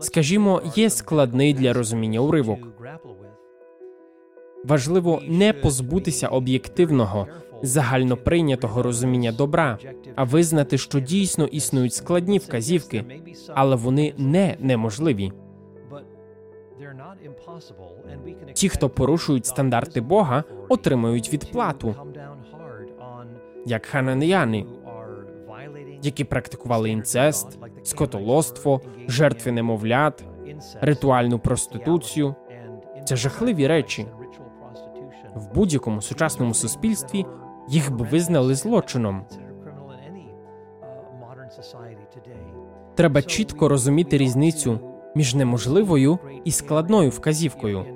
Скажімо, є складний для розуміння уривок. Важливо не позбутися об'єктивного, загальноприйнятого розуміння добра, а визнати, що дійсно існують складні вказівки, але вони не неможливі. Ті, хто порушують стандарти Бога, отримують відплату, як хананеяни, які практикували інцест, скотолоство, жертви немовлят, ритуальну проституцію. Це жахливі речі. В будь-якому сучасному суспільстві їх би визнали злочином. Треба чітко розуміти різницю між неможливою і складною вказівкою.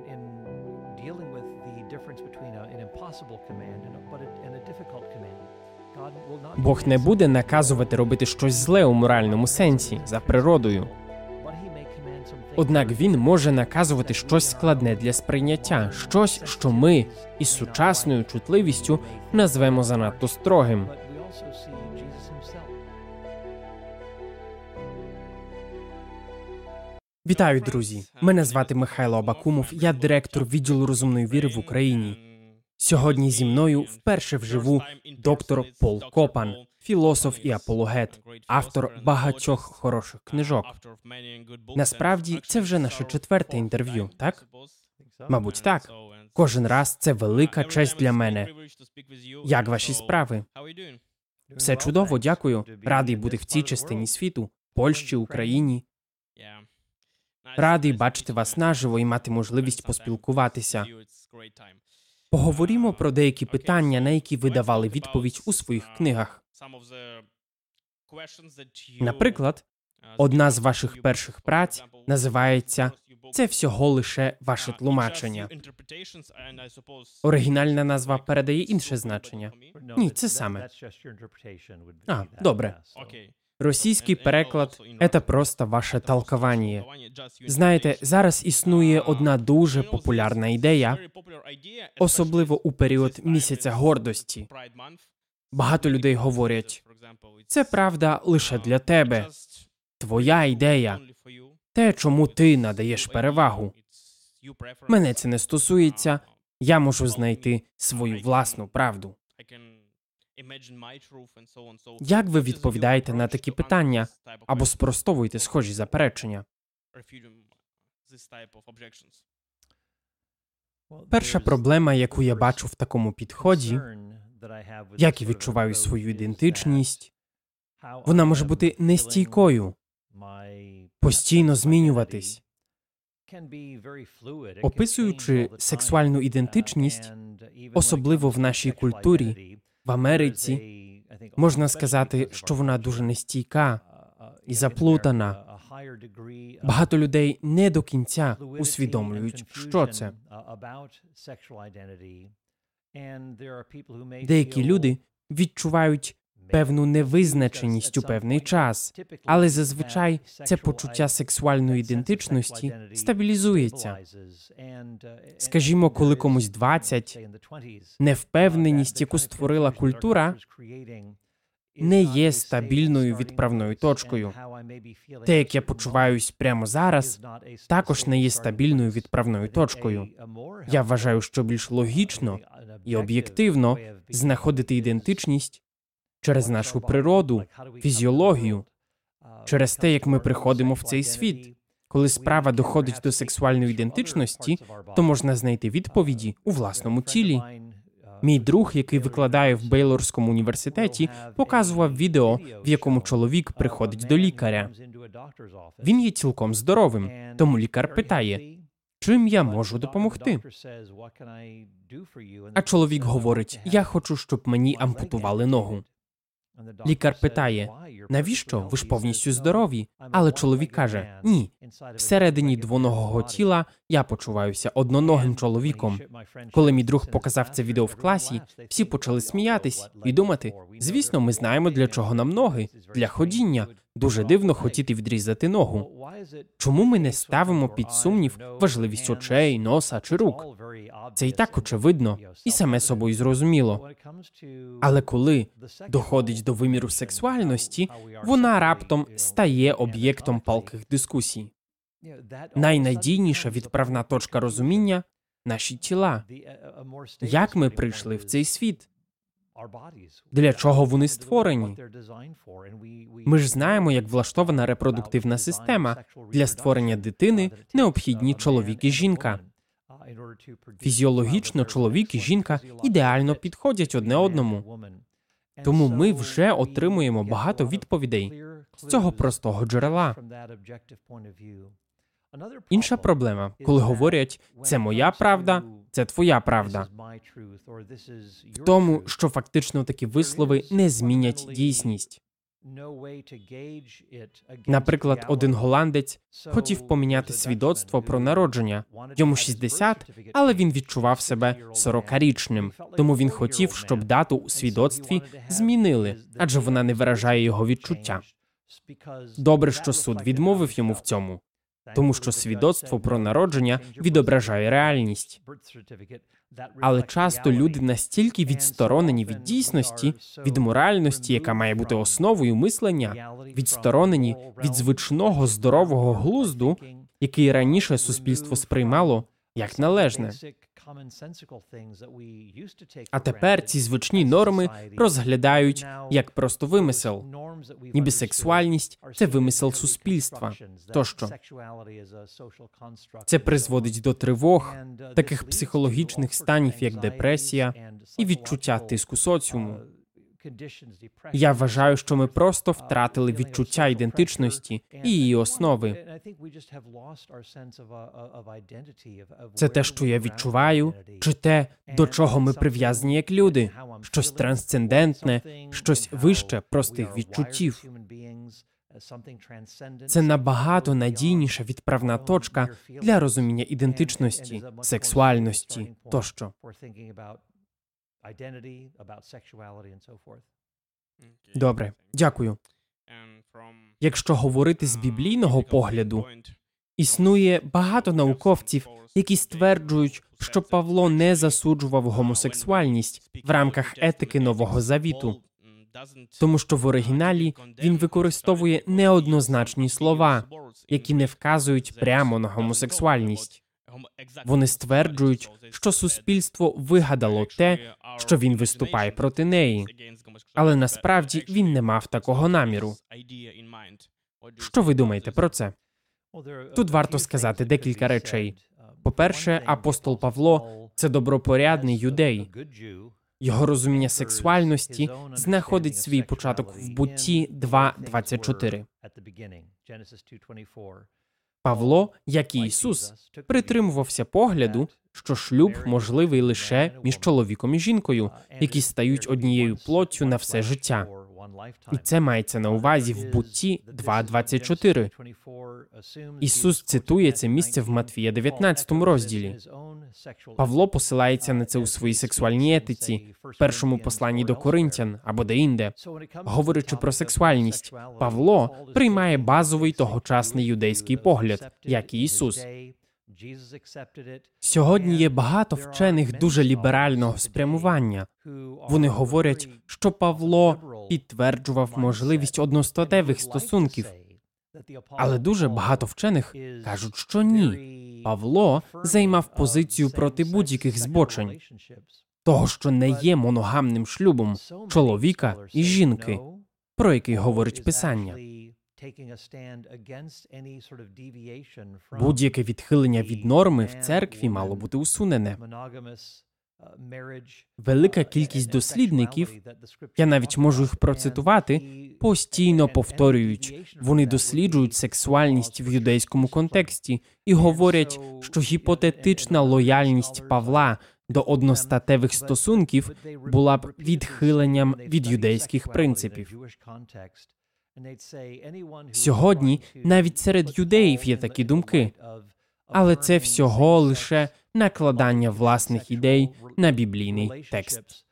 Бог не буде наказувати робити щось зле у моральному сенсі за природою. Однак він може наказувати щось складне для сприйняття, щось, що ми із сучасною чутливістю назвемо занадто строгим. Вітаю, друзі! Мене звати Михайло Абакумов. Я директор відділу розумної віри в Україні. Сьогодні зі мною вперше вживу доктор Пол Копан, філософ і апологет, автор багатьох хороших книжок. Насправді це вже наше четверте інтерв'ю, так? Мабуть, так. Кожен раз це велика честь для мене. Як ваші справи? Все чудово, дякую. Радий бути в цій частині світу, Польщі, Україні. Радий бачити вас наживо і мати можливість поспілкуватися. Поговоримо про деякі питання, на які ви давали відповідь у своїх книгах. Наприклад, одна з ваших перших праць називається Це всього лише ваше тлумачення. Оригінальна назва передає інше значення. Ні, це саме. А, добре. Російський переклад це просто ваше толковання. Знаєте, зараз існує одна дуже популярна ідея, особливо у період місяця гордості. Багато людей говорять, це правда лише для тебе, твоя ідея, те, чому ти надаєш перевагу. Мене це не стосується. Я можу знайти свою власну правду. Як ви відповідаєте на такі питання або спростовуєте схожі заперечення? Перша проблема, яку я бачу в такому підході, як я відчуваю свою ідентичність, вона може бути нестійкою, постійно змінюватись. Описуючи сексуальну ідентичність, особливо в нашій культурі, в Америці, можна сказати, що вона дуже нестійка і заплутана. Багато людей не до кінця усвідомлюють, що це. Деякі люди відчувають певну невизначеність у певний час, але зазвичай це почуття сексуальної ідентичності стабілізується. Скажімо, коли комусь 20, невпевненість, яку створила культура, не є стабільною відправною точкою. Те, як я почуваюсь прямо зараз, також не є стабільною відправною точкою. Я вважаю, що більш логічно і об'єктивно знаходити ідентичність через нашу природу, фізіологію, через те, як ми приходимо в цей світ. Коли справа доходить до сексуальної ідентичності, то можна знайти відповіді у власному тілі. Мій друг, який викладає в Бейлорському університеті, показував відео, в якому чоловік приходить до лікаря. Він є цілком здоровим, тому лікар питає, чим я можу допомогти. А чоловік говорить: Я хочу, щоб мені ампутували ногу. Лікар питає: навіщо? Ви ж повністю здорові? Але чоловік каже: Ні. Всередині двоногого тіла я почуваюся одноногим чоловіком. Коли мій друг показав це відео в класі, всі почали сміятись і думати: звісно, ми знаємо, для чого нам ноги, для ходіння. Дуже дивно хотіти відрізати ногу. Чому ми не ставимо під сумнів важливість очей, носа чи рук? Це і так очевидно, і саме собою зрозуміло. Але коли доходить до виміру сексуальності, вона раптом стає об'єктом палких дискусій. Найнадійніша відправна точка розуміння наші тіла. Як ми прийшли в цей світ? Для чого вони створені? Ми ж знаємо, як влаштована репродуктивна система. Для створення дитини необхідні чоловік і жінка. Фізіологічно чоловік і жінка ідеально підходять одне одному. Тому ми вже отримуємо багато відповідей з цього простого джерела. Інша проблема, коли говорять це моя правда, це твоя правда. В тому, що фактично такі вислови не змінять дійсність. Наприклад, один голландець хотів поміняти свідоцтво про народження. Йому 60, але він відчував себе 40-річним. Тому він хотів, щоб дату у свідоцтві змінили, адже вона не виражає його відчуття. Добре, що суд відмовив йому в цьому тому що свідоцтво про народження відображає реальність. Але часто люди настільки відсторонені від дійсності, від моральності, яка має бути основою мислення, відсторонені від звичного здорового глузду, який раніше суспільство сприймало як належне. А тепер ці звичні норми розглядають як просто вимисел. Ніби сексуальність це вимисел суспільства. Тощо це призводить до тривог, таких психологічних станів, як депресія, і відчуття тиску соціуму. Я вважаю, що ми просто втратили відчуття ідентичності і її основи. Це те, що я відчуваю, чи те, до чого ми прив'язані як люди, щось трансцендентне, щось вище простих відчуттів. Це набагато надійніша відправна точка для розуміння ідентичності, сексуальності тощо. Добре, дякую. Якщо говорити з біблійного погляду, існує багато науковців, які стверджують, що Павло не засуджував гомосексуальність в рамках етики нового завіту, тому що в оригіналі він використовує неоднозначні слова, які не вказують прямо на гомосексуальність. Вони стверджують, що суспільство вигадало те, що він виступає проти неї, але насправді він не мав такого наміру. Що ви думаєте про це? Тут варто сказати декілька речей. По-перше, апостол Павло це добропорядний юдей. Його розуміння сексуальності знаходить свій початок в бутті 2.24. Павло, як і Ісус, притримувався погляду, що шлюб можливий лише між чоловіком і жінкою, які стають однією плоттю на все життя. І це мається на увазі в бутті 2.24. Ісус цитує це місце в Матвія 19 розділі. Павло посилається на це у своїй сексуальній етиці, в першому посланні до Коринтян або де-інде. Говорячи про сексуальність, Павло приймає базовий тогочасний юдейський погляд, як і Ісус. Сьогодні є багато вчених дуже ліберального спрямування. Вони говорять, що Павло підтверджував можливість одностатевих стосунків. Але дуже багато вчених кажуть, що ні. Павло займав позицію проти будь-яких збочень, того, що не є моногамним шлюбом чоловіка і жінки, про який говорить писання. Будь-яке відхилення від норми в церкві мало бути усунене. Велика кількість дослідників, я навіть можу їх процитувати, постійно повторюють, вони досліджують сексуальність в юдейському контексті і говорять, що гіпотетична лояльність Павла до одностатевих стосунків була б відхиленням від юдейських принципів. Сьогодні навіть серед юдеїв є такі думки, але це всього лише накладання власних ідей на біблійний текст.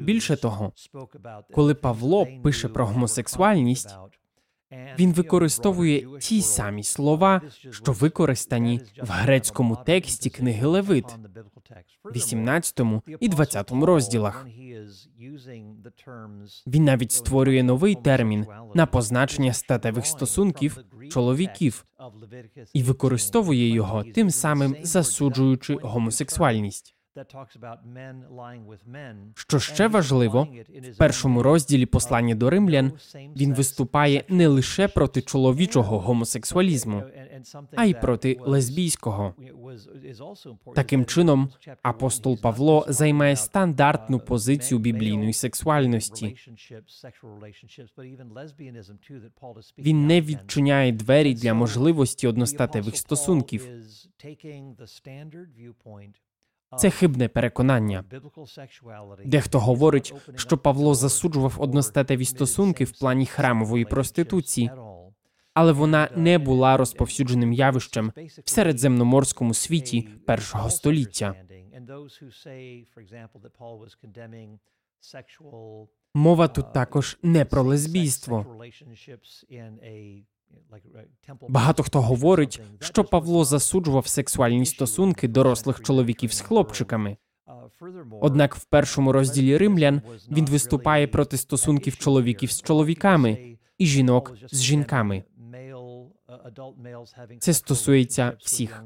Більше того, коли Павло пише про гомосексуальність, він використовує ті самі слова, що використані в грецькому тексті книги Левит, 18 і 20 розділах. Він навіть створює новий термін на позначення статевих стосунків чоловіків і використовує його, тим самим засуджуючи гомосексуальність. Що ще важливо, в першому розділі послання до римлян він виступає не лише проти чоловічого гомосексуалізму, а й проти лесбійського. Таким чином, апостол Павло займає стандартну позицію біблійної сексуальності. Він не відчиняє двері для можливості одностатевих стосунків. Це хибне переконання. Дехто говорить, що Павло засуджував одностатеві стосунки в плані храмової проституції, але вона не була розповсюдженим явищем в середземноморському світі першого століття. Мова тут також не про лесбійство. Багато хто говорить, що Павло засуджував сексуальні стосунки дорослих чоловіків з хлопчиками. Однак в першому розділі римлян він виступає проти стосунків чоловіків з чоловіками і жінок з жінками. Це стосується всіх.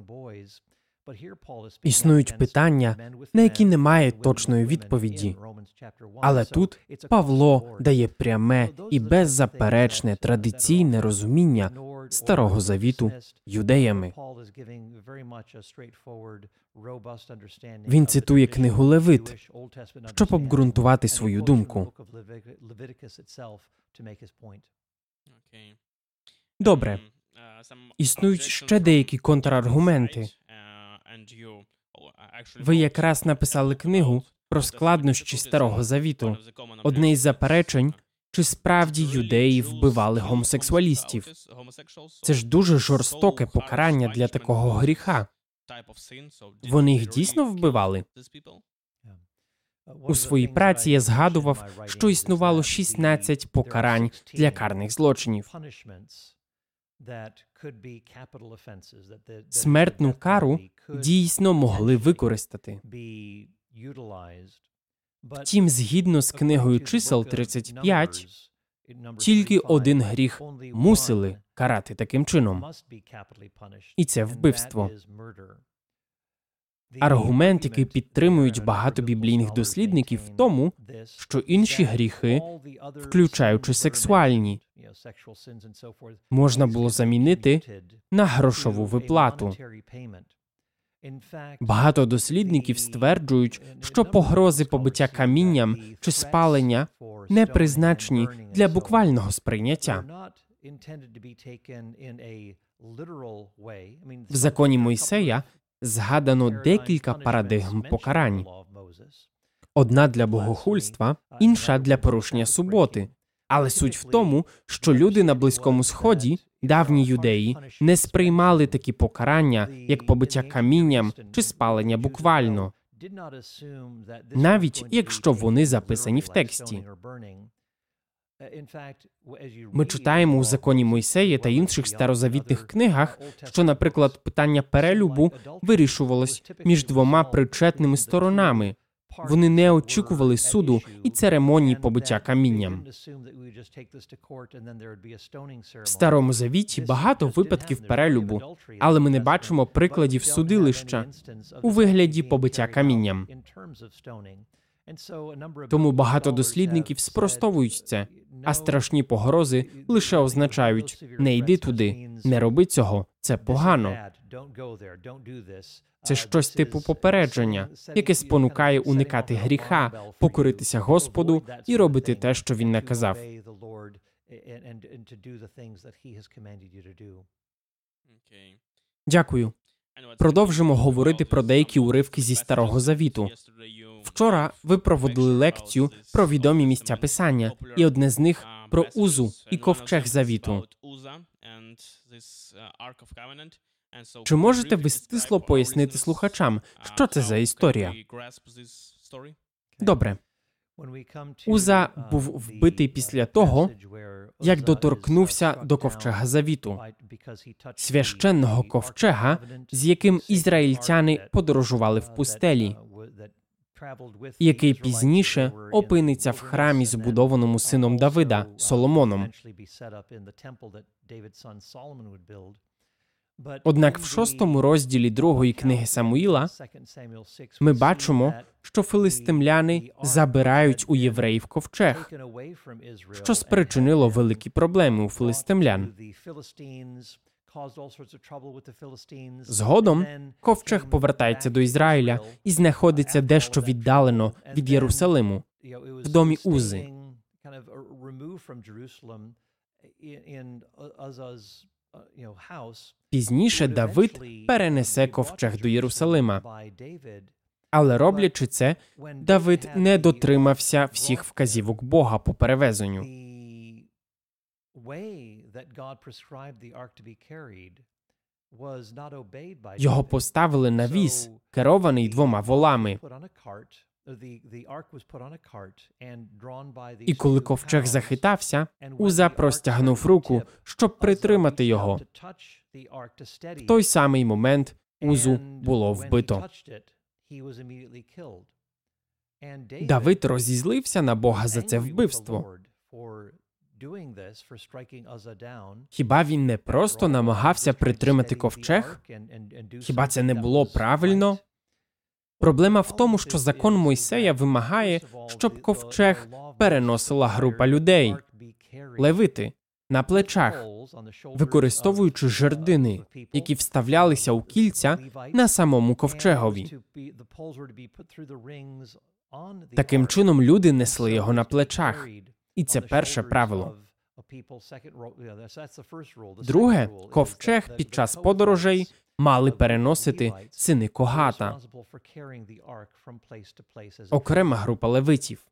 Існують питання, на які немає точної відповіді. Але тут Павло дає пряме і беззаперечне традиційне розуміння старого завіту юдеями. Він цитує книгу Левит, щоб обґрунтувати свою думку. Добре, існують ще деякі контраргументи. Ви якраз написали книгу про складнощі старого завіту. Одне із заперечень, чи справді юдеї вбивали гомосексуалістів. Це ж дуже жорстоке покарання для такого гріха. Вони їх дійсно вбивали. У своїй праці я згадував, що існувало 16 покарань для карних злочинів. Смертну кару дійсно могли використати. Втім, згідно з книгою чисел 35, тільки один гріх мусили карати таким чином. І це вбивство. Аргумент, який підтримують багато біблійних дослідників, в тому, що інші гріхи, включаючи сексуальні, можна було замінити на грошову виплату. Багато дослідників стверджують, що погрози побиття камінням чи спалення не призначені для буквального сприйняття. В законі Мойсея згадано декілька парадигм покарань. Одна для богохульства, інша для порушення суботи. Але суть в тому, що люди на Близькому Сході, давні юдеї, не сприймали такі покарання, як побиття камінням чи спалення буквально, навіть якщо вони записані в тексті. Ми читаємо у законі Мойсея та інших старозавітних книгах, що, наприклад, питання перелюбу вирішувалось між двома причетними сторонами. Вони не очікували суду і церемонії побиття камінням. В старому завіті багато випадків перелюбу, але ми не бачимо прикладів судилища у вигляді побиття камінням. Тому багато дослідників спростовують це, а страшні погрози лише означають не йди туди, не роби цього, це погано. Це щось типу попередження, яке спонукає уникати гріха, покоритися Господу і робити те, що він наказав. Дякую. Продовжимо говорити про деякі уривки зі старого завіту. Вчора ви проводили лекцію про відомі місця писання, і одне з них про Узу і ковчег завіту. Чи можете ви стисло пояснити слухачам, що це за історія? Добре. Уза був вбитий після того, як доторкнувся до ковчега завіту, священного ковчега, з яким ізраїльтяни подорожували в пустелі. Який пізніше опиниться в храмі, збудованому сином Давида Соломоном. Однак в шостому розділі другої книги Самуїла ми бачимо, що филистимляни забирають у євреїв ковчег, що спричинило великі проблеми у филистимлян. Згодом ковчег повертається до Ізраїля і знаходиться дещо віддалено від Єрусалиму в домі Узи. Пізніше Давид перенесе ковчег до Єрусалима. Але роблячи це, Давид не дотримався всіх вказівок Бога по перевезенню. Його поставили на віз, керований двома волами. І коли ковчег захитався, Уза простягнув руку, щоб притримати його. В той самий момент Узу було вбито. Давид розізлився на Бога за це вбивство. Хіба він не просто намагався притримати ковчег? Хіба це не було правильно? Проблема в тому, що закон Мойсея вимагає, щоб ковчег переносила група людей, левити на плечах, використовуючи жердини, які вставлялися у кільця на самому ковчегові. Таким чином люди несли його на плечах, і це перше правило. Друге, ковчег під час подорожей мали переносити сини Когата, окрема група левитів.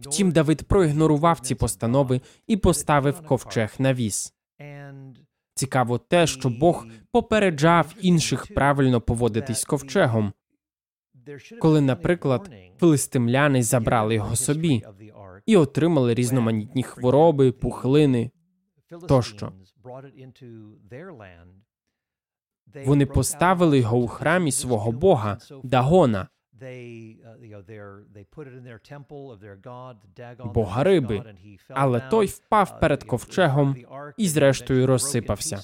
Втім, Давид проігнорував ці постанови і поставив ковчег на віз. Цікаво те, що Бог попереджав інших правильно поводитись з ковчегом. Коли, наприклад, филистимляни забрали його собі і отримали різноманітні хвороби, пухлини тощо. Вони поставили його у храмі свого бога Дагона, бога риби, але той впав перед ковчегом і, зрештою, розсипався.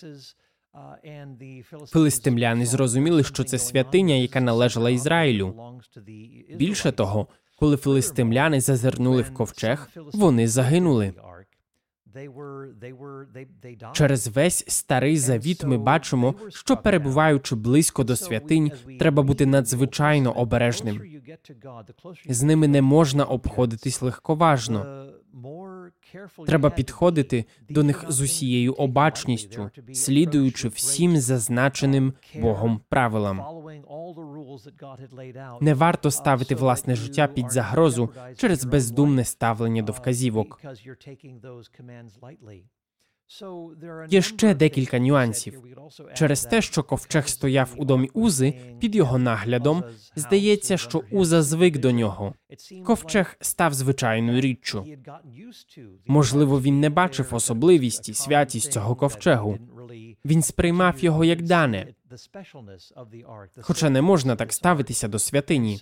Филистимляни зрозуміли, що це святиня, яка належала Ізраїлю. Більше того, коли филистимляни зазирнули в ковчег, вони загинули. Через весь старий завіт ми бачимо, що перебуваючи близько до святинь, треба бути надзвичайно обережним. З ними не можна обходитись легковажно. Треба підходити до них з усією обачністю, слідуючи всім зазначеним Богом правилам. Не варто ставити власне життя під загрозу через бездумне ставлення до вказівок. Є ще декілька нюансів. Через те, що ковчег стояв у домі Узи під його наглядом, здається, що Уза звик до нього. Ковчег став звичайною річчю. Можливо, він не бачив особливість і святість цього ковчегу. Він сприймав його як дане, хоча не можна так ставитися до святині.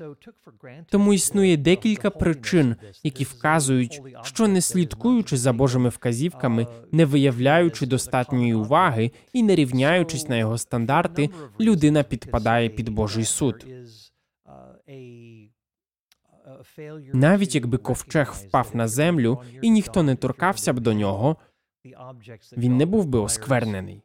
Тому існує декілька причин, які вказують, що не слідкуючи за Божими вказівками, не виявляючи достатньої уваги і не рівняючись на його стандарти, людина підпадає під Божий суд. Навіть якби ковчег впав на землю і ніхто не торкався б до нього, він не був би осквернений.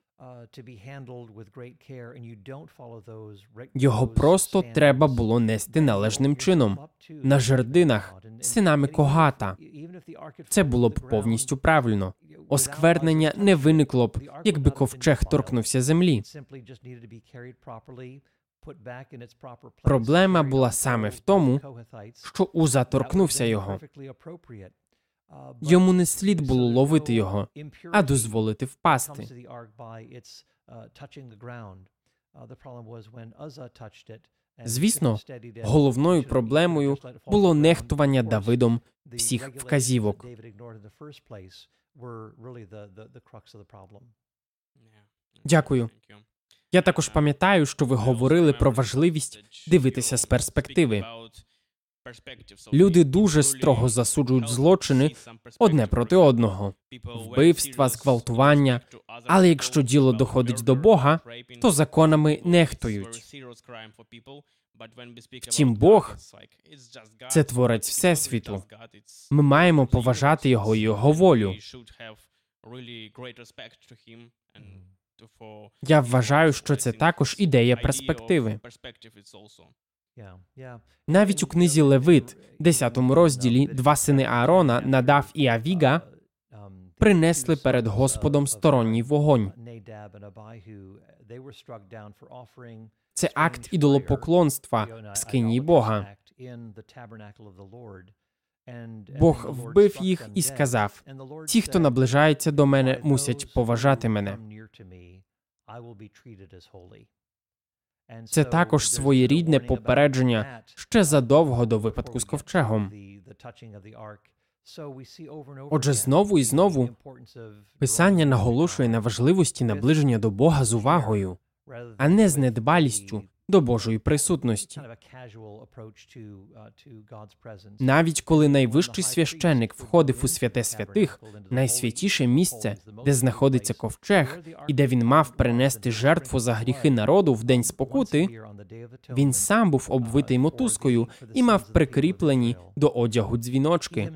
Його просто треба було нести належним чином на жердинах, синами когата. Це було б повністю правильно. Осквернення не виникло б, якби ковчег торкнувся землі. Проблема була саме в тому, що Уза торкнувся його. Йому не слід було ловити його, а дозволити впасти. Звісно, головною проблемою було нехтування Давидом всіх вказівок. Дякую. Я також пам'ятаю, що ви говорили про важливість дивитися з перспективи. Люди дуже строго засуджують злочини одне проти одного, вбивства, зґвалтування. Але якщо діло доходить до Бога, то законами нехтують. Втім, Бог це творець всесвіту. Ми маємо поважати його і його волю. Я вважаю, що це також ідея перспективи. Навіть у книзі Левит, 10 розділі, два сини Аарона, Надав і Авіга, принесли перед Господом сторонній вогонь. Це акт ідолопоклонства скині Бога. Бог вбив їх і сказав: Ті, хто наближається до мене, мусять поважати мене. Це також своєрідне попередження ще задовго до випадку з ковчегом. Отже, знову і знову писання наголошує на важливості наближення до Бога з увагою, а не з недбалістю до Божої присутності. Навіть коли найвищий священник входив у святе святих, найсвятіше місце, де знаходиться ковчег, і де він мав принести жертву за гріхи народу в день спокути, він сам був обвитий мотузкою і мав прикріплені до одягу дзвіночки.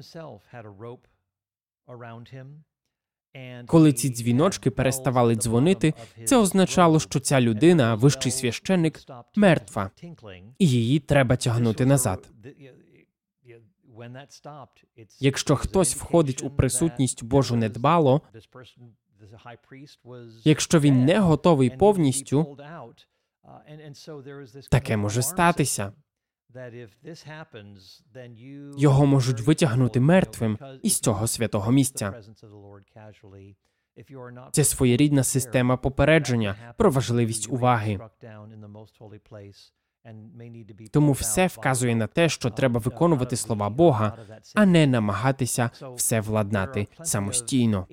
Коли ці дзвіночки переставали дзвонити, це означало, що ця людина, вищий священник, мертва, і її треба тягнути назад. Якщо хтось входить у присутність Божу недбало, якщо він не готовий повністю, таке може статися. Його можуть витягнути мертвим із цього святого місця. Це своєрідна система попередження про важливість уваги. Тому все вказує на те, що треба виконувати слова Бога, а не намагатися все владнати самостійно.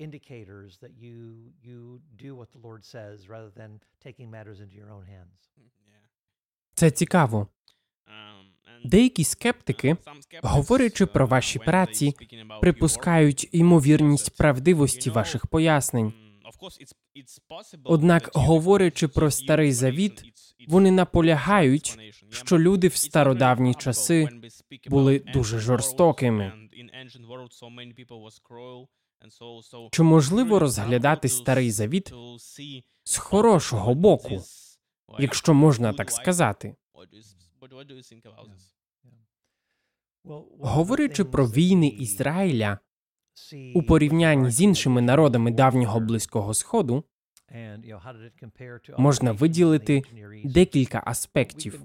Це цікаво. Деякі скептики, говорячи про ваші праці, припускають ймовірність правдивості ваших пояснень. Однак, говорячи про старий завіт, вони наполягають, що люди в стародавні часи були дуже жорстокими. Чи можливо розглядати старий завіт з хорошого боку, якщо можна так сказати? Говорячи про війни Ізраїля у порівнянні з іншими народами давнього близького сходу, можна виділити декілька аспектів.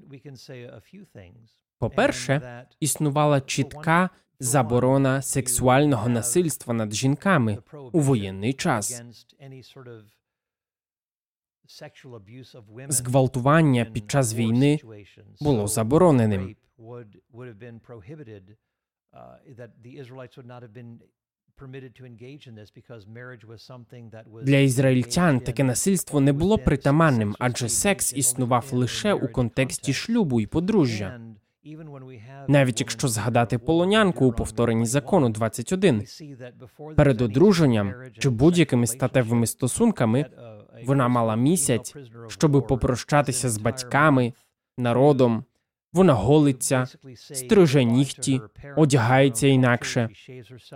По-перше, існувала чітка заборона сексуального насильства над жінками у воєнний час. Зґвалтування під час війни було забороненим. Для ізраїльтян таке насильство не було притаманним, адже секс існував лише у контексті шлюбу і подружжя. Навіть якщо згадати полонянку у повторенні закону 21, перед одруженням чи будь-якими статевими стосунками вона мала місяць, щоби попрощатися з батьками, народом. Вона голиться, стриже нігті, одягається інакше,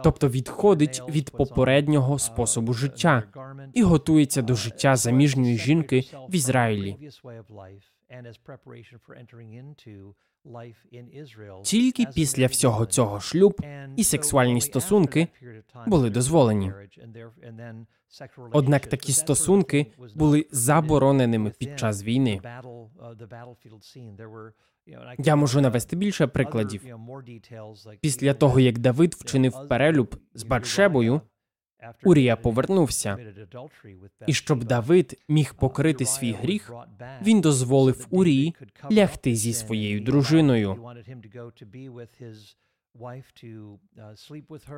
тобто відходить від попереднього способу життя і готується до життя заміжньої жінки в Ізраїлі. Тільки після всього цього шлюб і сексуальні стосунки були дозволені. Однак такі стосунки були забороненими під час війни. Я можу навести більше прикладів. Після того, як Давид вчинив перелюб з Батшебою, Урія повернувся. І щоб Давид міг покрити свій гріх, він дозволив Урії лягти зі своєю дружиною.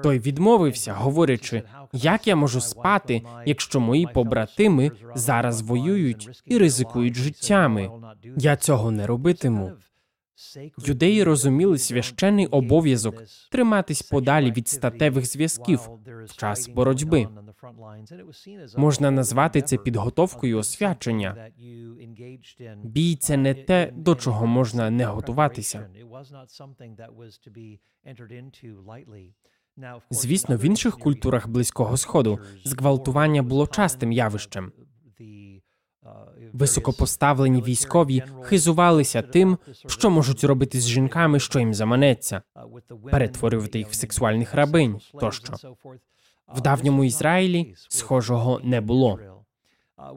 Той відмовився, говорячи, як я можу спати, якщо мої побратими зараз воюють і ризикують життями. Я цього не робитиму. Юдеї розуміли священний обов'язок триматись подалі від статевих зв'язків в час боротьби. Можна назвати це підготовкою освячення. Бій це не те, до чого можна не готуватися. Звісно, в інших культурах близького сходу зґвалтування було частим явищем. Високопоставлені військові хизувалися тим, що можуть робити з жінками, що їм заманеться, перетворювати їх в сексуальних рабинь тощо. В давньому Ізраїлі схожого не було.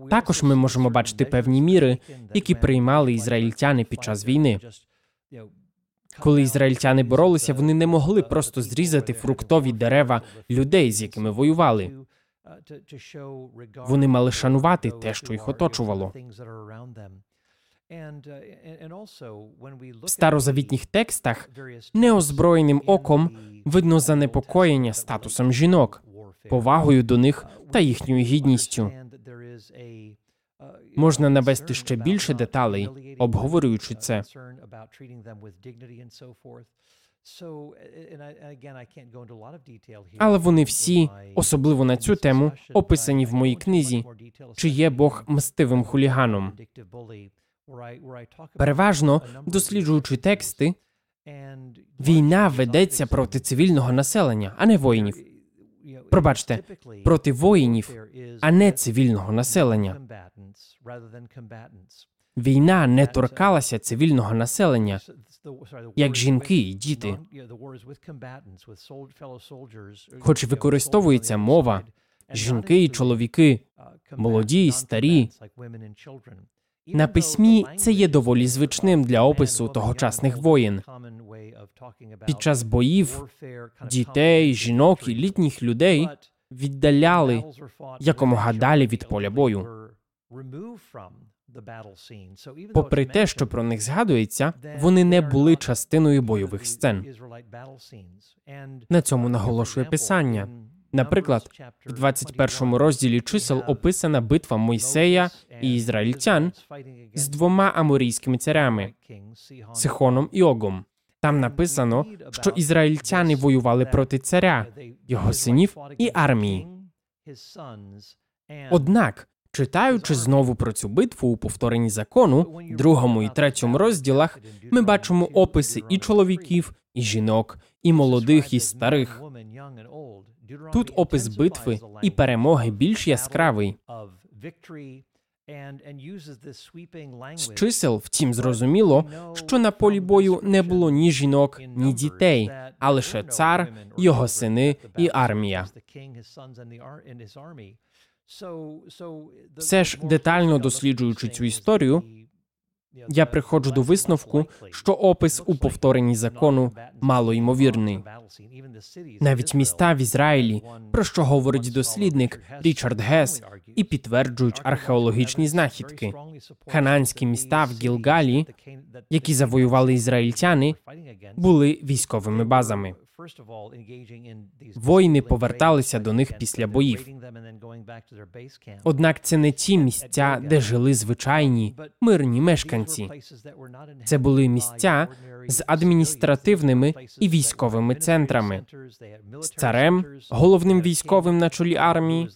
Також ми можемо бачити певні міри, які приймали ізраїльтяни під час війни. Коли ізраїльтяни боролися, вони не могли просто зрізати фруктові дерева людей, з якими воювали. Вони мали шанувати те, що їх оточувало. В старозавітніх текстах неозброєним оком видно занепокоєння статусом жінок, повагою до них та їхньою гідністю. Можна навести ще більше деталей, обговорюючи це. Але вони всі, особливо на цю тему, описані в моїй книзі. Чи є Бог мстивим хуліганом? Переважно досліджуючи тексти, війна ведеться проти цивільного населення, а не воїнів. Пробачте, проти воїнів, а не цивільного населення. Війна не торкалася цивільного населення, як жінки і діти. Хоч використовується мова, жінки і чоловіки, молоді і старі. На письмі це є доволі звичним для опису тогочасних воїн. Під час боїв дітей, жінок і літніх людей віддаляли якомога далі від поля бою. Попри те, що про них згадується, вони не були частиною бойових сцен. На цьому наголошує писання. Наприклад, в 21 розділі чисел описана битва Мойсея і ізраїльтян з двома аморійськими царями Сихоном і Огом. Там написано, що ізраїльтяни воювали проти царя, його синів і армії. Однак, читаючи знову про цю битву у повторенні закону, другому і третьому розділах, ми бачимо описи і чоловіків, і жінок, і молодих, і старих. Тут опис битви і перемоги більш яскравий. З чисел, втім, зрозуміло, що на полі бою не було ні жінок, ні дітей, а лише цар, його сини і армія. Все ж детально досліджуючи цю історію, я приходжу до висновку, що опис у повторенні закону мало ймовірний. Навіть міста в Ізраїлі, про що говорить дослідник Річард Гес, і підтверджують археологічні знахідки. Хананські міста в Гілгалі, які завоювали ізраїльтяни, були військовими базами. Воїни поверталися до них після боїв. Однак це не ті місця, де жили звичайні мирні мешканці. Це були місця з адміністративними і військовими центрами, з царем, головним військовим на чолі армії,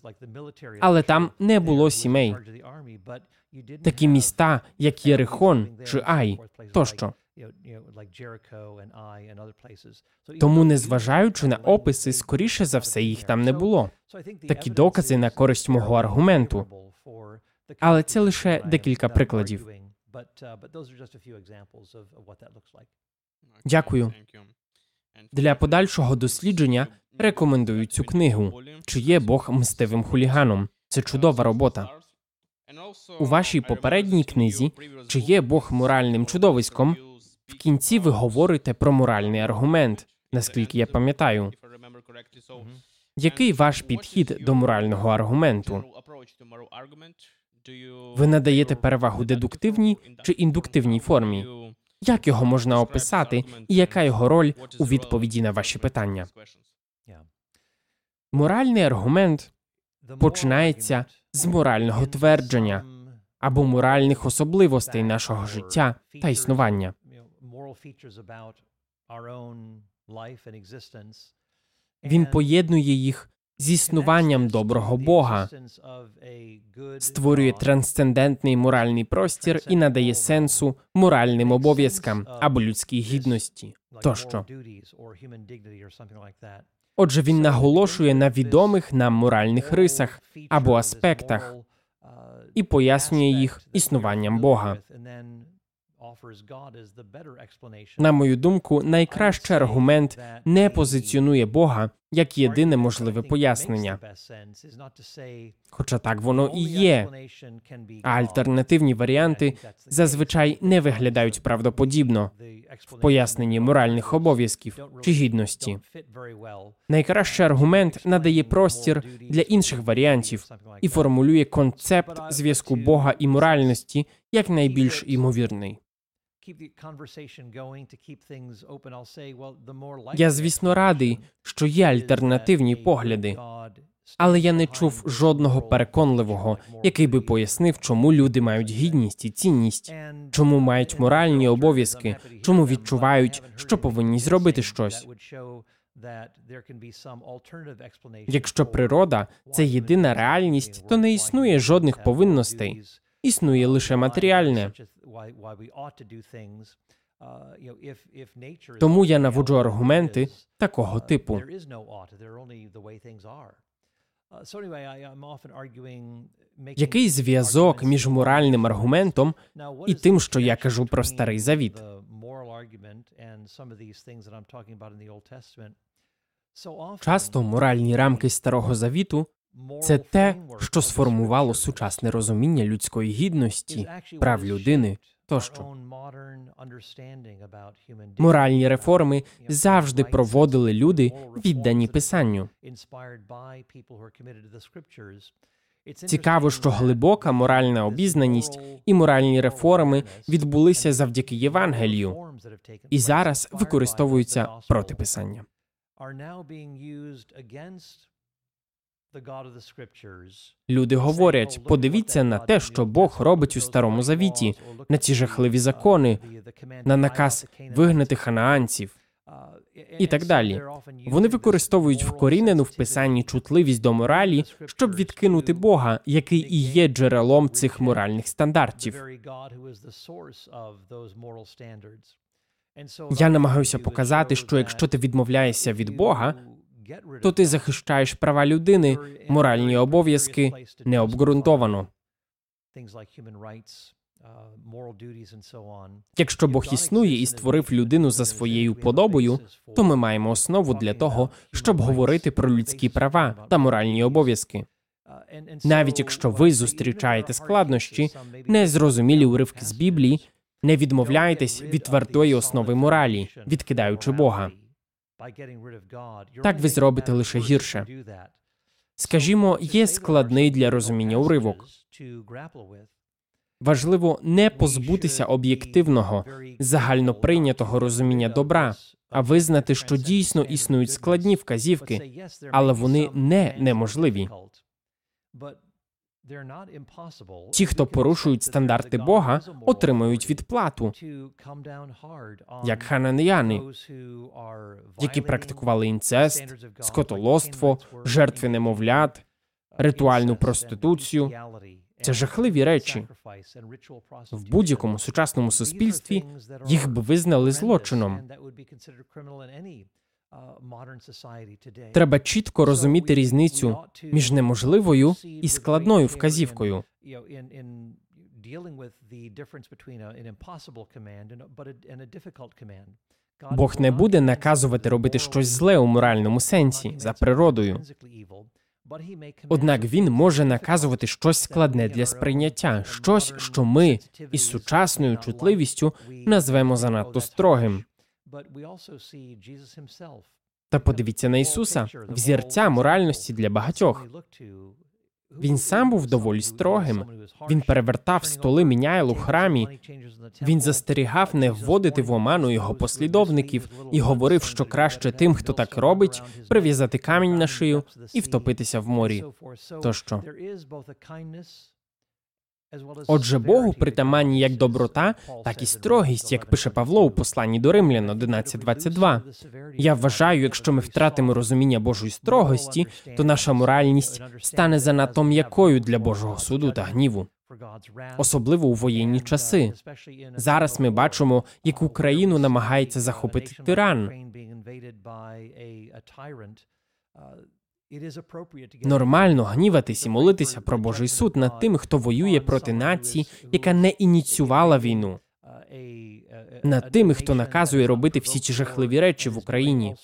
але там не було сімей. Такі міста, як Єрихон чи Ай, тощо. Тому, незважаючи на описи, скоріше за все їх там не було. Такі докази на користь мого аргументу. Але це лише декілька прикладів. Дякую. Для подальшого дослідження рекомендую цю книгу. Чи є Бог мстивим хуліганом? Це чудова робота. У вашій попередній книзі чи є Бог моральним чудовиськом? В кінці ви говорите про моральний аргумент, наскільки я пам'ятаю. Який ваш підхід до морального аргументу? Ви надаєте перевагу дедуктивній чи індуктивній формі? Як його можна описати, і яка його роль у відповіді на ваші питання? Моральний аргумент починається з морального твердження або моральних особливостей нашого життя та існування. Він поєднує їх з існуванням доброго Бога, створює трансцендентний моральний простір і надає сенсу моральним обов'язкам або людській гідності тощо. Отже, він наголошує на відомих нам моральних рисах або аспектах і пояснює їх існуванням Бога. На мою думку, найкращий аргумент не позиціонує Бога як єдине можливе пояснення. Хоча так воно і є. А альтернативні варіанти зазвичай не виглядають правдоподібно в поясненні моральних обов'язків чи гідності. Найкращий аргумент надає простір для інших варіантів і формулює концепт зв'язку Бога і моральності як найбільш імовірний. Я, звісно, радий, що є альтернативні погляди, але я не чув жодного переконливого, який би пояснив, чому люди мають гідність і цінність, чому мають моральні обов'язки, чому відчувають, що повинні зробити щось. Якщо природа це єдина реальність, то не існує жодних повинностей, існує лише матеріальне. Тому я наводжу аргументи такого типу. Який зв'язок між моральним аргументом і тим, що я кажу про старий завіт? Часто моральні рамки старого завіту це те, що сформувало сучасне розуміння людської гідності, прав людини тощо. Моральні реформи завжди проводили люди, віддані писанню. Цікаво, що глибока моральна обізнаність і моральні реформи відбулися завдяки Євангелію і зараз використовуються проти писання. Люди говорять: подивіться на те, що Бог робить у старому завіті, на ці жахливі закони, на наказ вигнати ханаанців. І так далі. Вони використовують вкорінену в писанні чутливість до моралі, щоб відкинути Бога, який і є джерелом цих моральних стандартів. Я намагаюся показати, що якщо ти відмовляєшся від Бога, то ти захищаєш права людини, моральні обов'язки необґрунтовано. Якщо Бог існує і створив людину за своєю подобою, то ми маємо основу для того, щоб говорити про людські права та моральні обов'язки. Навіть якщо ви зустрічаєте складнощі, незрозумілі уривки з Біблії, не відмовляйтесь від твердої основи моралі, відкидаючи Бога. Так ви зробите лише гірше. Скажімо, є складний для розуміння уривок. Важливо не позбутися об'єктивного, загальноприйнятого розуміння добра, а визнати, що дійсно існують складні вказівки, але вони не неможливі. Ті, хто порушують стандарти Бога, отримують відплату, як хананеяни, які практикували інцест, скотолоство, жертви немовлят, ритуальну проституцію. Це жахливі речі. В будь-якому сучасному суспільстві їх би визнали злочином. Треба чітко розуміти різницю між неможливою і складною вказівкою. Бог не буде наказувати робити щось зле у моральному сенсі за природою. Однак він може наказувати щось складне для сприйняття, щось, що ми із сучасною чутливістю назвемо занадто строгим. Та подивіться на Ісуса, взірця моральності для багатьох. Він сам був доволі строгим. Він перевертав столи міняйл у храмі. Він застерігав не вводити в оману його послідовників і говорив, що краще тим, хто так робить, прив'язати камінь на шию і втопитися в морі. Тощо Отже, Богу притаманні як доброта, так і строгість, як пише Павло у посланні до Римлян 11.22. Я вважаю, якщо ми втратимо розуміння Божої строгості, то наша моральність стане занадто м'якою для Божого суду та гніву, особливо у воєнні часи. Зараз ми бачимо, як Україну намагається захопити тиран. Нормально гніватись і молитися про Божий суд над тим, хто воює проти нації, яка не ініціювала війну, над тими, хто наказує робити всі ці жахливі речі в Україні.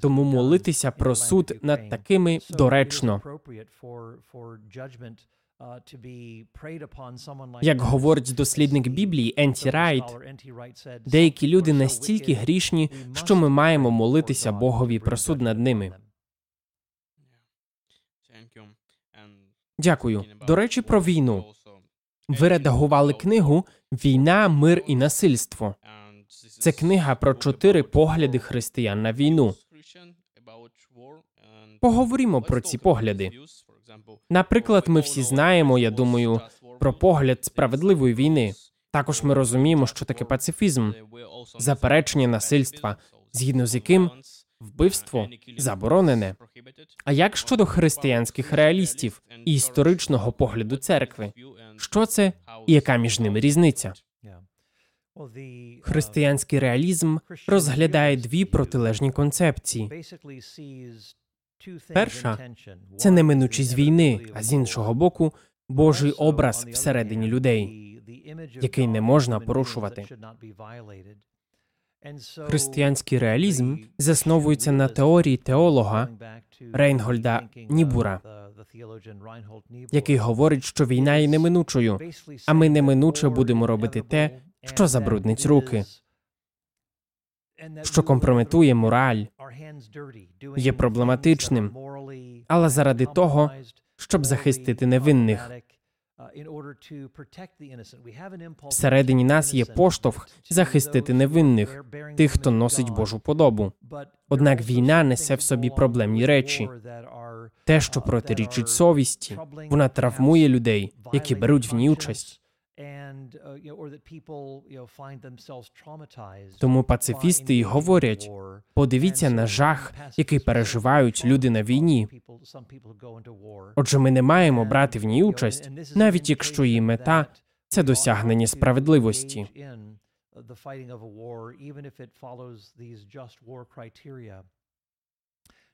Тому молитися про суд над такими доречно. Як говорить дослідник Біблії Ен Ті Райт, деякі люди настільки грішні, що ми маємо молитися Богові про суд над ними. Дякую. До речі, про війну. Ви редагували книгу Війна, мир і насильство. Це книга про чотири погляди християн на війну. Поговоримо про ці погляди. Наприклад, ми всі знаємо, я думаю, про погляд справедливої війни. Також ми розуміємо, що таке пацифізм, заперечення насильства, згідно з яким вбивство заборонене. А як щодо християнських реалістів і історичного погляду церкви? Що це і яка між ними різниця? Християнський реалізм розглядає дві протилежні концепції. Перша це неминучість війни, а з іншого боку, Божий образ всередині людей, який не можна порушувати. Християнський реалізм засновується на теорії теолога Рейнгольда Нібура, який говорить, що війна є неминучою, а ми неминуче будемо робити те, що забруднить руки, що компрометує мораль, є проблематичним, але заради того, щоб захистити невинних. Всередині нас є поштовх захистити невинних, тих, хто носить Божу подобу. Однак війна несе в собі проблемні речі. Те, що протирічить совісті, вона травмує людей, які беруть в ній участь. Тому пацифісти й говорять: подивіться на жах, який переживають люди на війні. Отже, ми не маємо брати в ній участь, навіть якщо її мета це досягнення справедливості.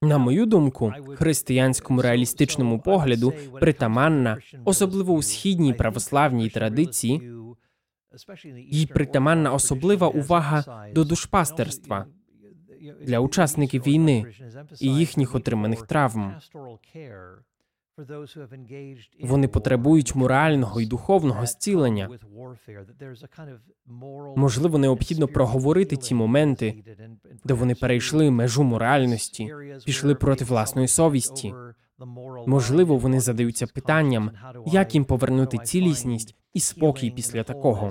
На мою думку, християнському реалістичному погляду притаманна, особливо у східній православній традиції, їй притаманна особлива увага до душпастерства для учасників війни і їхніх отриманих травм. Вони потребують морального і духовного зцілення. Можливо, необхідно проговорити ті моменти, де вони перейшли межу моральності, пішли проти власної совісті. Можливо, вони задаються питанням, як їм повернути цілісність і спокій після такого.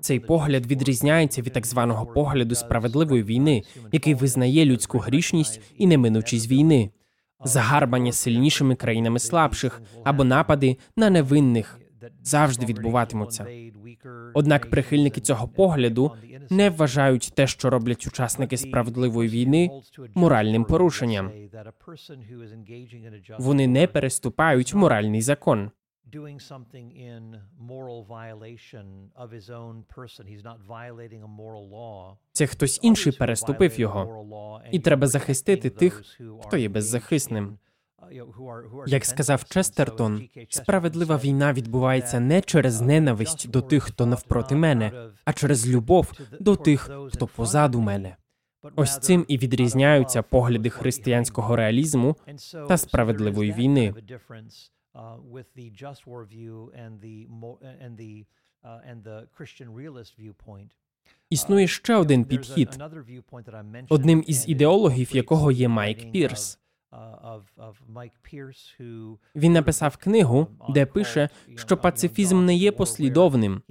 Цей погляд відрізняється від так званого погляду справедливої війни, який визнає людську грішність і неминучість війни, загарбання сильнішими країнами слабших або напади на невинних завжди відбуватимуться. Однак прихильники цього погляду не вважають те, що роблять учасники справедливої війни, моральним порушенням. Вони не переступають моральний закон doing something in moral violation of his own person. He's not violating a moral law. Це хтось інший переступив його, і треба захистити тих, хто є беззахисним. Як сказав Честертон, справедлива війна відбувається не через ненависть до тих, хто навпроти мене, а через любов до тих, хто позаду мене. Ось цим і відрізняються погляди християнського реалізму та справедливої війни. Uh, with the just war view and the and the uh, and the Christian realist viewpoint. Існує ще один підхід, одним із ідеологів якого є Майк Пірс. Він написав книгу, де пише, що пацифізм не є послідовним,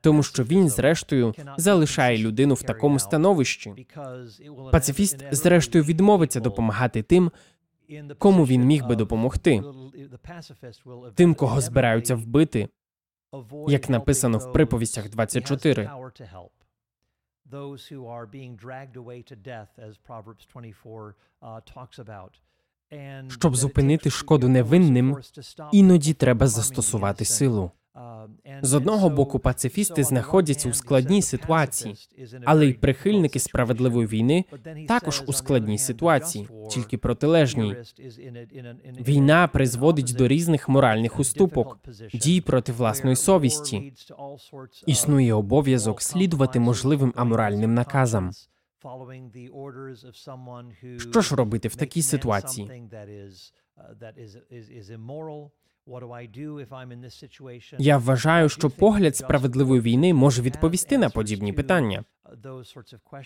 тому що він, зрештою, залишає людину в такому становищі. Пацифіст, зрештою, відмовиться допомагати тим, кому він міг би допомогти, тим, кого збираються вбити, як написано в приповістях 24. Щоб зупинити шкоду невинним, іноді треба застосувати силу. З одного боку, пацифісти знаходяться у складній ситуації, але й прихильники справедливої війни також у складній ситуації, тільки протилежній. Війна призводить до різних моральних уступок, дій проти власної совісті. Існує обов'язок слідувати можливим аморальним наказам. Що ж робити в такій ситуації? Я вважаю, що погляд справедливої війни може відповісти на подібні питання.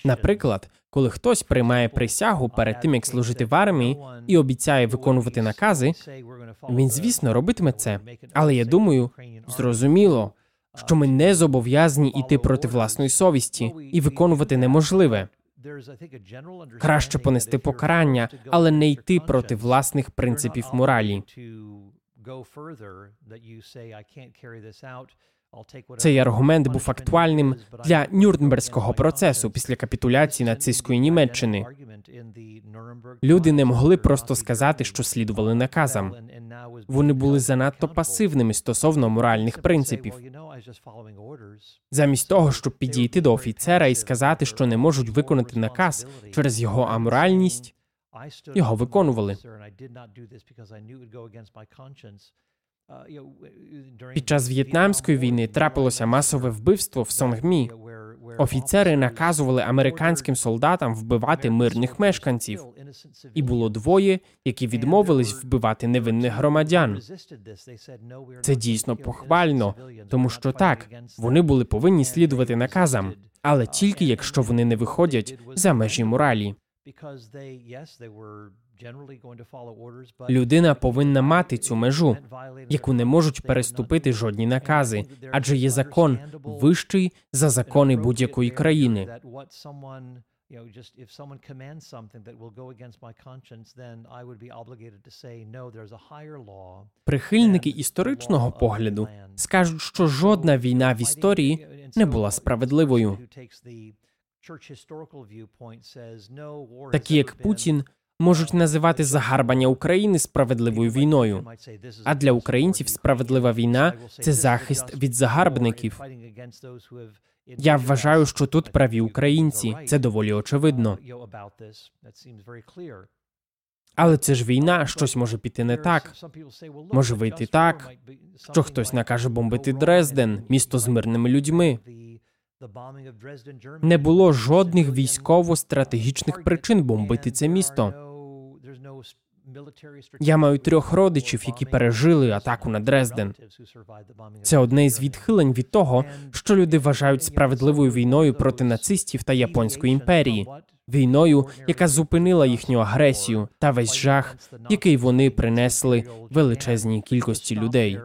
Наприклад, коли хтось приймає присягу перед тим, як служити в армії, і обіцяє виконувати накази, він, звісно, робитиме це. Але я думаю, зрозуміло, що ми не зобов'язані йти проти власної совісті і виконувати неможливе. Краще понести покарання, але не йти проти власних принципів моралі. Цей аргумент був актуальним для Нюрнберзького процесу після капітуляції нацистської Німеччини. Люди не могли просто сказати, що слідували наказам. Вони були занадто пасивними стосовно моральних принципів. Замість того, щоб підійти до офіцера і сказати, що не можуть виконати наказ через його аморальність, його виконували. Під час в'єтнамської війни трапилося масове вбивство в Сонгмі. Офіцери наказували американським солдатам вбивати мирних мешканців. І було двоє, які відмовились вбивати невинних громадян. Це дійсно похвально, тому що так вони були повинні слідувати наказам, але тільки якщо вони не виходять за межі моралі. Людина повинна мати цю межу, яку не можуть переступити жодні накази, адже є закон вищий за закони будь-якої країни. Прихильники історичного погляду скажуть, що жодна війна в історії не була справедливою. Такі як Путін можуть називати загарбання України справедливою війною. А для українців справедлива війна це захист від загарбників. Я вважаю, що тут праві українці. Це доволі очевидно. Але це ж війна, щось може піти не так. Може вийти так, що хтось накаже бомбити Дрезден, місто з мирними людьми. Не було жодних військово-стратегічних причин бомбити це місто. Я маю трьох родичів, які пережили атаку на Дрезден. Це одне із відхилень від того, що люди вважають справедливою війною проти нацистів та японської імперії, війною, яка зупинила їхню агресію та весь жах, який вони принесли величезній кількості людей.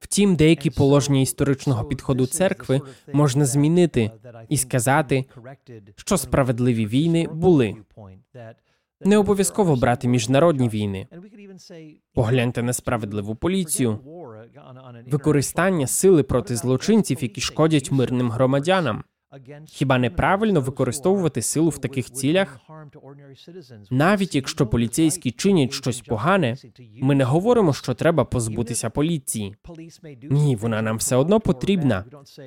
Втім, деякі положення історичного підходу церкви можна змінити і сказати, що справедливі війни були. Не обов'язково брати міжнародні війни. Погляньте на справедливу поліцію, використання сили проти злочинців, які шкодять мирним громадянам. Хіба неправильно використовувати силу в таких цілях? Навіть якщо поліцейські чинять щось погане, ми не говоримо, що треба позбутися поліції. Ні, вона нам все одно потрібна,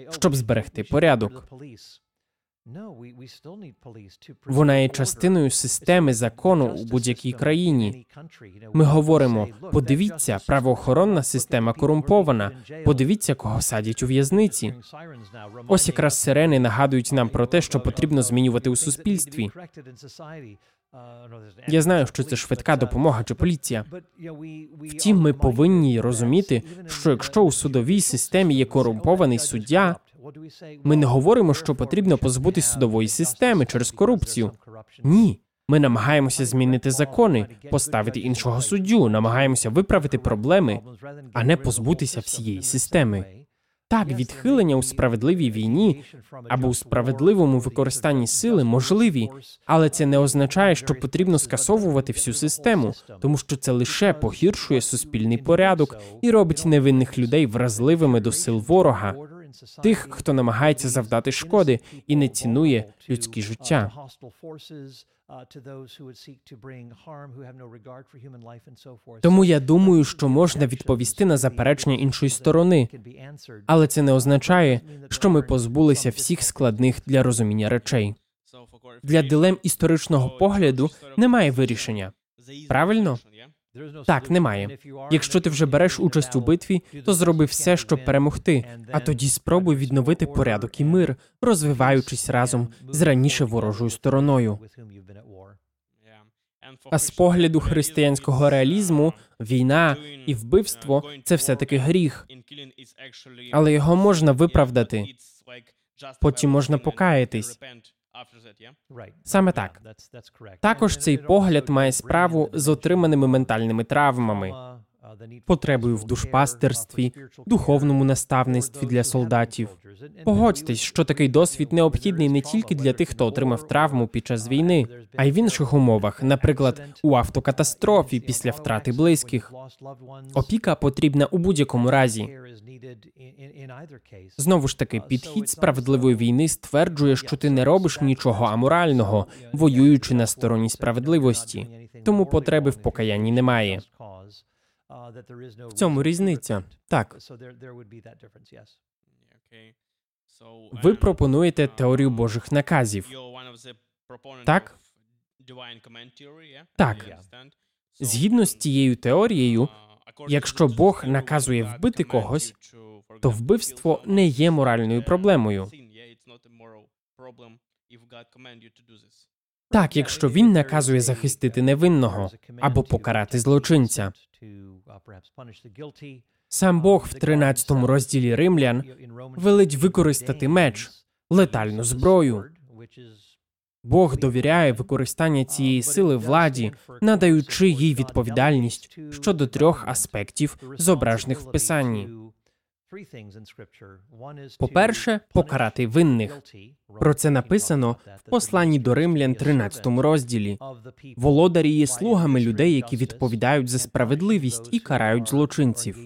щоб зберегти порядок. Вона є частиною системи закону у будь-якій країні. Ми говоримо: подивіться, правоохоронна система корумпована. Подивіться, кого садять у в'язниці. Ось якраз сирени нагадують нам про те, що потрібно змінювати у суспільстві. Я знаю, що це швидка допомога чи поліція. Втім, ми повинні розуміти, що якщо у судовій системі є корумпований суддя, ми не говоримо, що потрібно позбутись судової системи через корупцію. Ні. Ми намагаємося змінити закони, поставити іншого суддю, намагаємося виправити проблеми, а не позбутися всієї системи. Так, відхилення у справедливій війні або у справедливому використанні сили можливі, але це не означає, що потрібно скасовувати всю систему, тому що це лише погіршує суспільний порядок і робить невинних людей вразливими до сил ворога, тих, хто намагається завдати шкоди і не цінує людські життя. Тому я думаю, що можна відповісти на заперечення іншої сторони, але це не означає, що ми позбулися всіх складних для розуміння речей. Для дилем історичного погляду немає вирішення. Правильно? Так, немає. Якщо ти вже береш участь у битві, то зроби все, щоб перемогти, а тоді спробуй відновити порядок і мир, розвиваючись разом з раніше ворожою стороною. А з погляду християнського реалізму, війна і вбивство це все таки гріх. Але його можна виправдати. Потім можна покаятись. Саме так. Також цей погляд має справу з отриманими ментальними травмами, потребою в душпастерстві, духовному наставництві для солдатів. Погодьтесь, що такий досвід необхідний не тільки для тих, хто отримав травму під час війни, а й в інших умовах, наприклад, у автокатастрофі після втрати близьких. Опіка потрібна у будь-якому разі. Знову ж таки, підхід справедливої війни стверджує, що ти не робиш нічого аморального, воюючи на стороні справедливості, тому потреби в покаянні немає. В цьому різниця так. Ви пропонуєте теорію Божих наказів. Так? Так. Згідно з цією теорією, якщо Бог наказує вбити когось, то вбивство не є моральною проблемою. Так, якщо він наказує захистити невинного або покарати злочинця. Сам Бог в 13 розділі римлян велить використати меч, летальну зброю. Бог довіряє використання цієї сили владі, надаючи їй відповідальність щодо трьох аспектів, зображених в писанні. По-перше, покарати винних. Про це написано в посланні до римлян, 13 розділі. Володарі є слугами людей, які відповідають за справедливість і карають злочинців.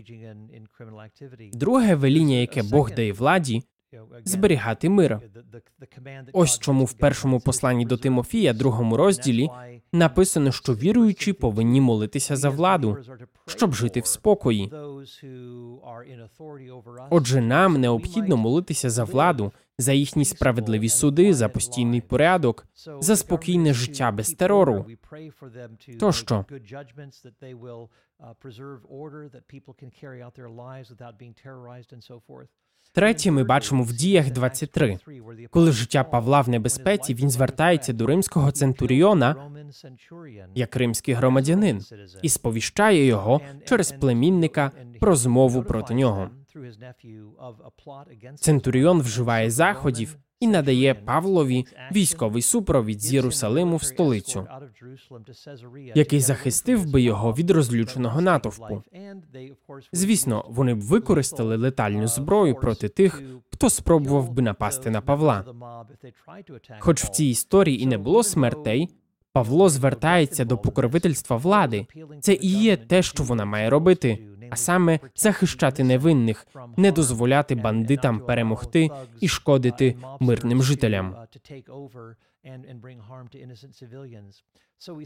Друге веління, яке Бог дає владі, зберігати мир. Ось чому в першому посланні до Тимофія, другому розділі, написано, що віруючі повинні молитися за владу, щоб жити в спокої. Отже, нам необхідно молитися за владу, за їхні справедливі суди, за постійний порядок, за спокійне життя без терору. Тощо. Третє, ми бачимо в діях 23. Коли життя Павла в небезпеці, він звертається до римського центуріона як римський громадянин і сповіщає його через племінника про змову проти нього. Центуріон вживає заходів і надає Павлові військовий супровід з Єрусалиму в столицю, який захистив би його від розлюченого натовпу. Звісно, вони б використали летальну зброю проти тих, хто спробував би напасти на Павла. Хоч в цій історії і не було смертей. Павло звертається до покровительства влади. Це і є те, що вона має робити а саме захищати невинних, не дозволяти бандитам перемогти і шкодити мирним жителям.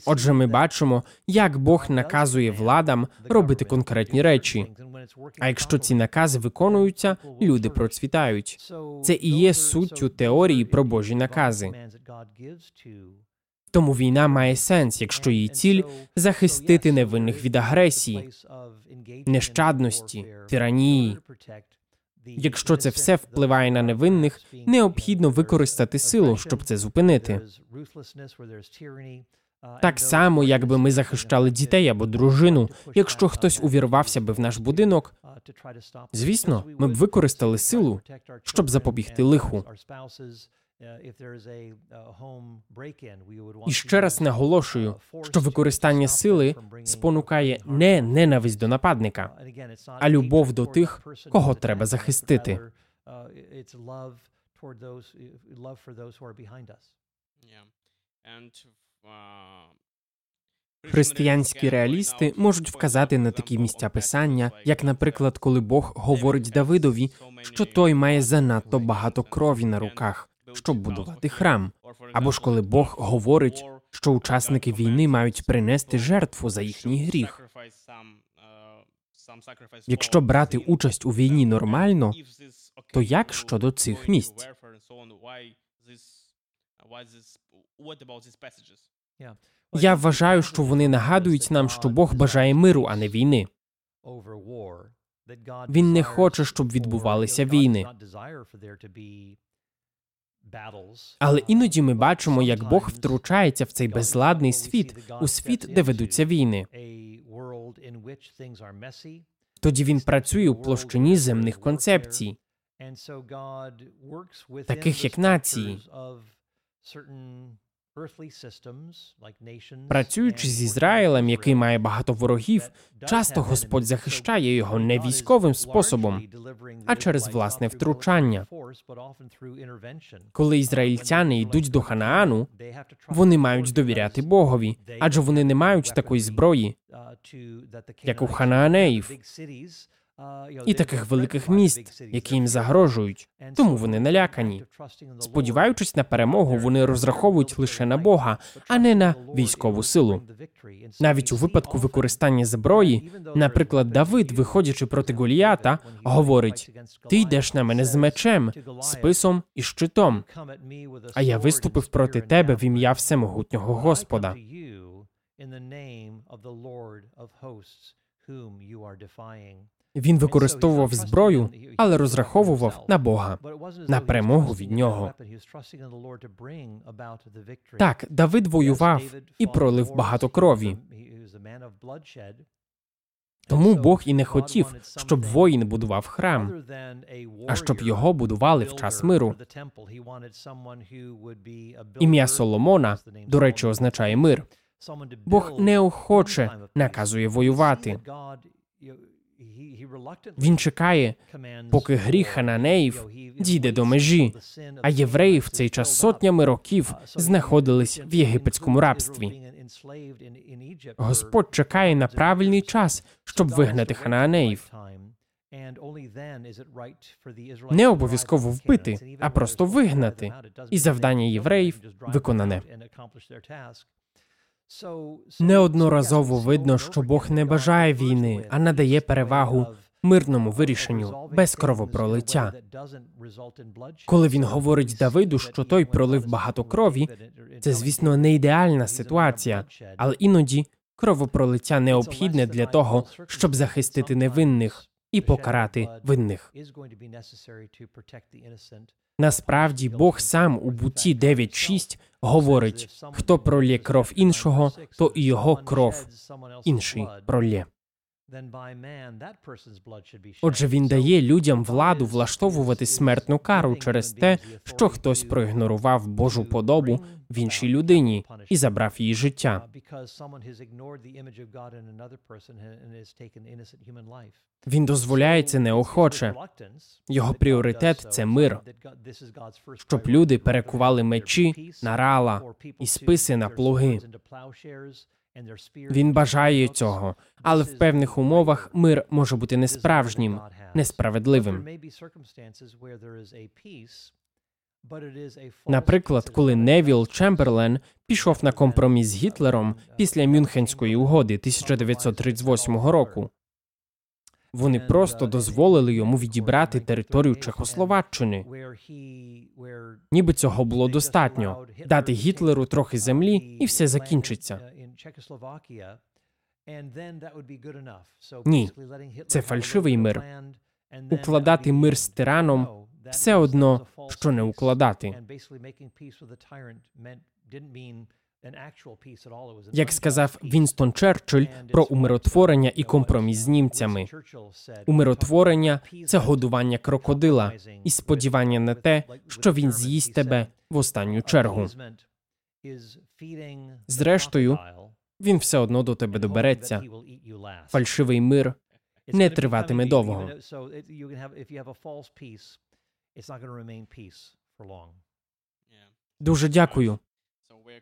Отже, ми бачимо, як Бог наказує владам робити конкретні речі. А якщо ці накази виконуються, люди процвітають. Це і є суттю теорії про Божі накази. Тому війна має сенс, якщо її ціль захистити невинних від агресії, нещадності, тиранії. Якщо це все впливає на невинних, необхідно використати силу, щоб це зупинити. Так само, якби ми захищали дітей або дружину, якщо хтось увірвався би в наш будинок, звісно, ми б використали силу, щоб запобігти лиху. І ще раз наголошую, що використання сили спонукає не ненависть до нападника, а любов до тих, кого треба захистити. Християнські реалісти можуть вказати на такі місця писання, як, наприклад, коли Бог говорить Давидові, що той має занадто багато крові на руках, щоб будувати храм, або ж коли Бог говорить, що учасники війни мають принести жертву за їхній гріх. Якщо брати участь у війні нормально, то як щодо цих місць? Я вважаю, що вони нагадують нам, що Бог бажає миру, а не війни. Він не хоче, щоб відбувалися війни. Але іноді ми бачимо, як Бог втручається в цей безладний світ, у світ, де ведуться війни. Тоді він працює у площині земних концепцій, таких як нації. Працюючи з Ізраїлем, який має багато ворогів, часто Господь захищає його не військовим способом, а через власне втручання. Коли ізраїльтяни йдуть до Ханаану, вони мають довіряти Богові, адже вони не мають такої зброї, як у ханаанеїв і таких великих міст, які їм загрожують, тому вони налякані. Сподіваючись на перемогу, вони розраховують лише на Бога, а не на військову силу. Навіть у випадку використання зброї, наприклад, Давид, виходячи проти Голіята, говорить: ти йдеш на мене з мечем, списом і щитом. А я виступив проти тебе в ім'я всемогутнього Господа. Він використовував зброю, але розраховував на Бога, на перемогу від нього. Так, Давид воював і пролив багато крові. Тому Бог і не хотів, щоб воїн будував храм, а щоб його будували в час миру. Ім'я Соломона, до речі, означає мир. Бог неохоче наказує воювати. Він чекає, поки гріх хананеїв дійде до межі, а євреї в цей час сотнями років знаходились в єгипетському рабстві. Господь чекає на правильний час, щоб вигнати ханаанеїв. Не обов'язково вбити, а просто вигнати, і завдання євреїв виконане. Неодноразово видно, що Бог не бажає війни, а надає перевагу мирному вирішенню без кровопролиття. Коли він говорить Давиду, що той пролив багато крові, це, звісно, не ідеальна ситуація, але іноді кровопролиття необхідне для того, щоб захистити невинних і покарати винних. Насправді Бог сам у буті 9.6 говорить: хто пролє кров іншого, то і його кров інший пролє. Отже, він дає людям владу влаштовувати смертну кару через те, що хтось проігнорував Божу подобу в іншій людині і забрав її життя. Він дозволяє це неохоче. Його пріоритет це мир, щоб люди перекували мечі на рала і списи на плуги. Він бажає цього, але в певних умовах мир може бути несправжнім, несправедливим. Наприклад, коли Невіл Чемберлен пішов на компроміс з Гітлером після Мюнхенської угоди 1938 року. Вони просто дозволили йому відібрати територію Чехословаччини. Ніби цього було достатньо дати Гітлеру трохи землі, і все закінчиться. Ні, це фальшивий мир. Укладати мир з тираном все одно, що не укладати. Як сказав Вінстон Черчилль про умиротворення і компроміс з німцями. Умиротворення це годування крокодила і сподівання на те, що він з'їсть тебе в останню чергу. Зрештою, він все одно до тебе добереться. Фальшивий мир не триватиме довго. Дуже дякую.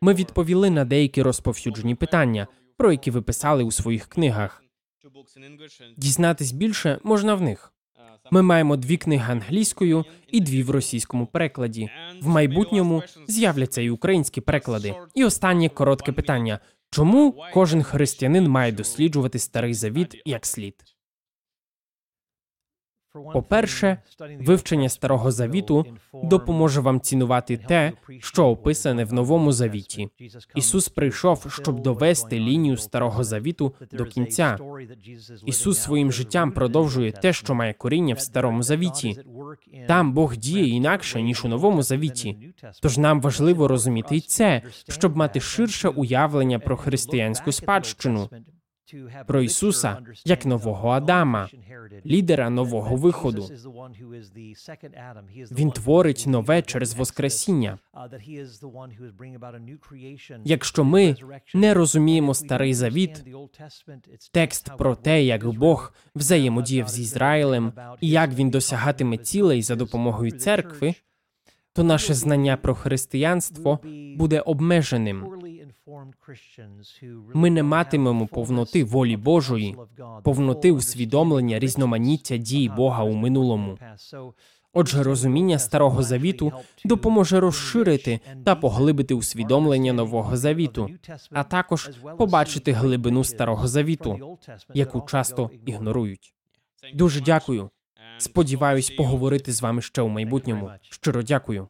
Ми відповіли на деякі розповсюджені питання, про які ви писали у своїх книгах. Дізнатись більше можна в них. Ми маємо дві книги англійською і дві в російському перекладі. В майбутньому з'являться і українські переклади. І останнє коротке питання: чому кожен християнин має досліджувати старий завіт як слід? По-перше, вивчення старого завіту допоможе вам цінувати те, що описане в новому завіті. Ісус прийшов, щоб довести лінію старого завіту до кінця. Ісус своїм життям продовжує те, що має коріння в старому завіті. Там Бог діє інакше ніж у новому завіті. Тож нам важливо розуміти й це, щоб мати ширше уявлення про християнську спадщину про Ісуса як нового Адама, лідера нового виходу. Він творить нове через Воскресіння. Якщо ми не розуміємо старий завіт, текст про те, як Бог взаємодіяв з Ізраїлем і як він досягатиме цілей за допомогою церкви, то наше знання про християнство буде обмеженим. Ми не матимемо повноти волі Божої, повноти усвідомлення різноманіття дій Бога у минулому. Отже, розуміння старого завіту допоможе розширити та поглибити усвідомлення нового завіту, а також побачити глибину старого завіту, яку часто ігнорують. Дуже дякую. Сподіваюсь поговорити з вами ще у майбутньому. Щиро дякую.